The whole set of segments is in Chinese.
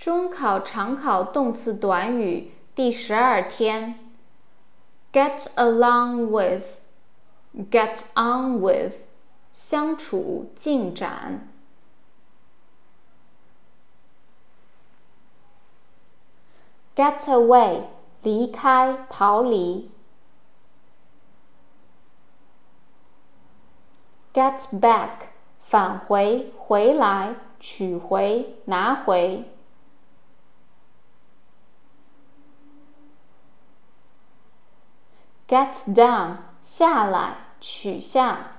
中考常考动词短语第十二天，get along with，get on with，相处进展。get away，离开逃离。get back，返回回来取回拿回。get down 下来取下，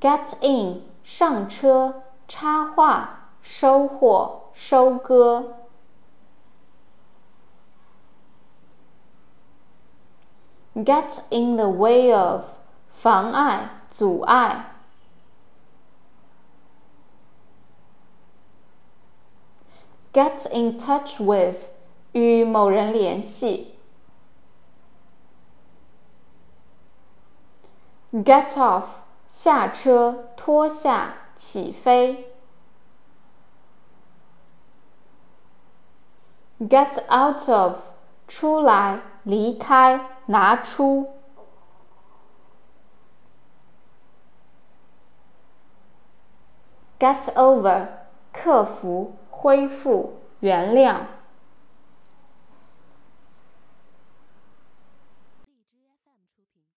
get in 上车插话收获收割，get in the way of 妨碍阻碍，get in touch with 与某人联系。Get off，下车，脱下，起飞。Get out of，出来，离开，拿出。Get over，克服，恢复，原谅。